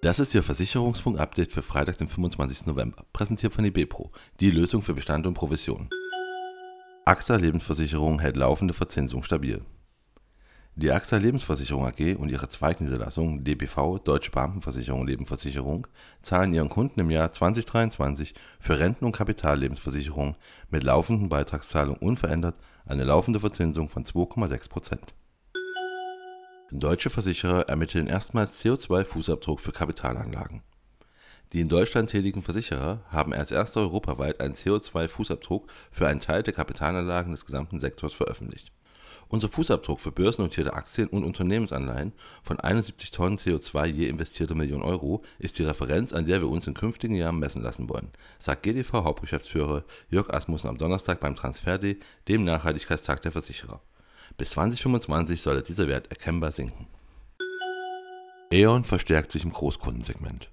Das ist Ihr Versicherungsfunk-Update für Freitag, den 25. November, präsentiert von eBepro, die Lösung für Bestand und Provision. AXA Lebensversicherung hält laufende Verzinsung stabil. Die AXA Lebensversicherung AG und ihre Zweigniederlassung DBV Deutsche Beamtenversicherung Lebensversicherung zahlen ihren Kunden im Jahr 2023 für Renten- und Kapitallebensversicherung mit laufenden Beitragszahlung unverändert eine laufende Verzinsung von 2,6 Prozent. Deutsche Versicherer ermitteln erstmals CO2-Fußabdruck für Kapitalanlagen. Die in Deutschland tätigen Versicherer haben als erster europaweit einen CO2-Fußabdruck für einen Teil der Kapitalanlagen des gesamten Sektors veröffentlicht. Unser Fußabdruck für börsennotierte Aktien und Unternehmensanleihen von 71 Tonnen CO2 je investierte Million Euro ist die Referenz, an der wir uns in künftigen Jahren messen lassen wollen, sagt GDV-Hauptgeschäftsführer Jörg Asmussen am Donnerstag beim Transfer Day, dem Nachhaltigkeitstag der Versicherer. Bis 2025 soll dieser Wert erkennbar sinken. E.ON verstärkt sich im Großkundensegment.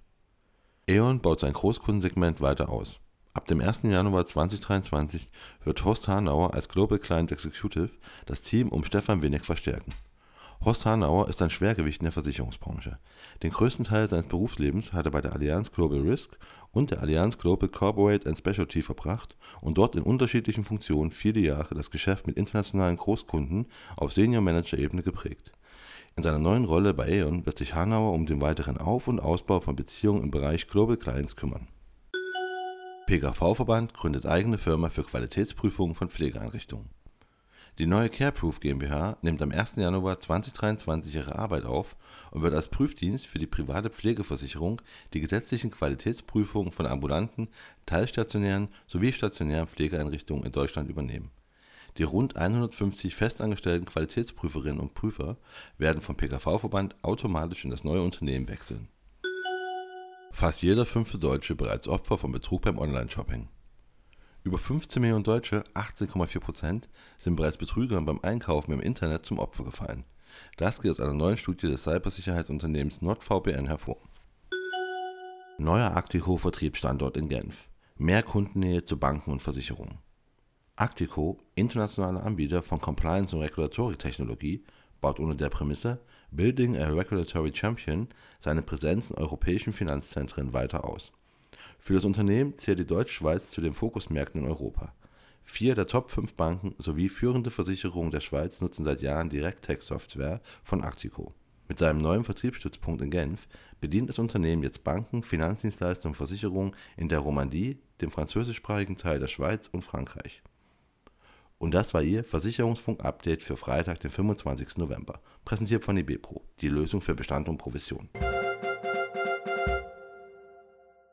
E.ON baut sein Großkundensegment weiter aus. Ab dem 1. Januar 2023 wird Horst Hanauer als Global Client Executive das Team um Stefan Winnig verstärken. Horst Hanauer ist ein Schwergewicht in der Versicherungsbranche. Den größten Teil seines Berufslebens hat er bei der Allianz Global Risk und der Allianz Global Corporate and Specialty verbracht und dort in unterschiedlichen Funktionen viele Jahre das Geschäft mit internationalen Großkunden auf Senior Manager Ebene geprägt. In seiner neuen Rolle bei Aeon wird sich Hanauer um den weiteren Auf- und Ausbau von Beziehungen im Bereich Global Clients kümmern. PKV-Verband gründet eigene Firma für Qualitätsprüfungen von Pflegeeinrichtungen. Die neue CareProof GmbH nimmt am 1. Januar 2023 ihre Arbeit auf und wird als Prüfdienst für die private Pflegeversicherung die gesetzlichen Qualitätsprüfungen von ambulanten, teilstationären sowie stationären Pflegeeinrichtungen in Deutschland übernehmen. Die rund 150 festangestellten Qualitätsprüferinnen und Prüfer werden vom PKV-Verband automatisch in das neue Unternehmen wechseln. Fast jeder fünfte Deutsche bereits Opfer von Betrug beim Online-Shopping. Über 15 Millionen Deutsche, 18,4 Prozent, sind bereits Betrügern beim Einkaufen im Internet zum Opfer gefallen. Das geht aus einer neuen Studie des Cybersicherheitsunternehmens NordVPN hervor. Neuer Actico-Vertriebsstandort in Genf. Mehr Kundennähe zu Banken und Versicherungen. Actico, internationaler Anbieter von Compliance- und Regulatory-Technologie, baut unter der Prämisse Building a Regulatory Champion seine Präsenz in europäischen Finanzzentren weiter aus. Für das Unternehmen zählt die Deutschschweiz zu den Fokusmärkten in Europa. Vier der Top 5 Banken sowie führende Versicherungen der Schweiz nutzen seit Jahren Direct-Tech-Software von Actico. Mit seinem neuen Vertriebsstützpunkt in Genf bedient das Unternehmen jetzt Banken, Finanzdienstleister und Versicherungen in der Romandie, dem französischsprachigen Teil der Schweiz und Frankreich. Und das war Ihr Versicherungsfunk-Update für Freitag, den 25. November, präsentiert von eBepro, die Lösung für Bestand und Provision.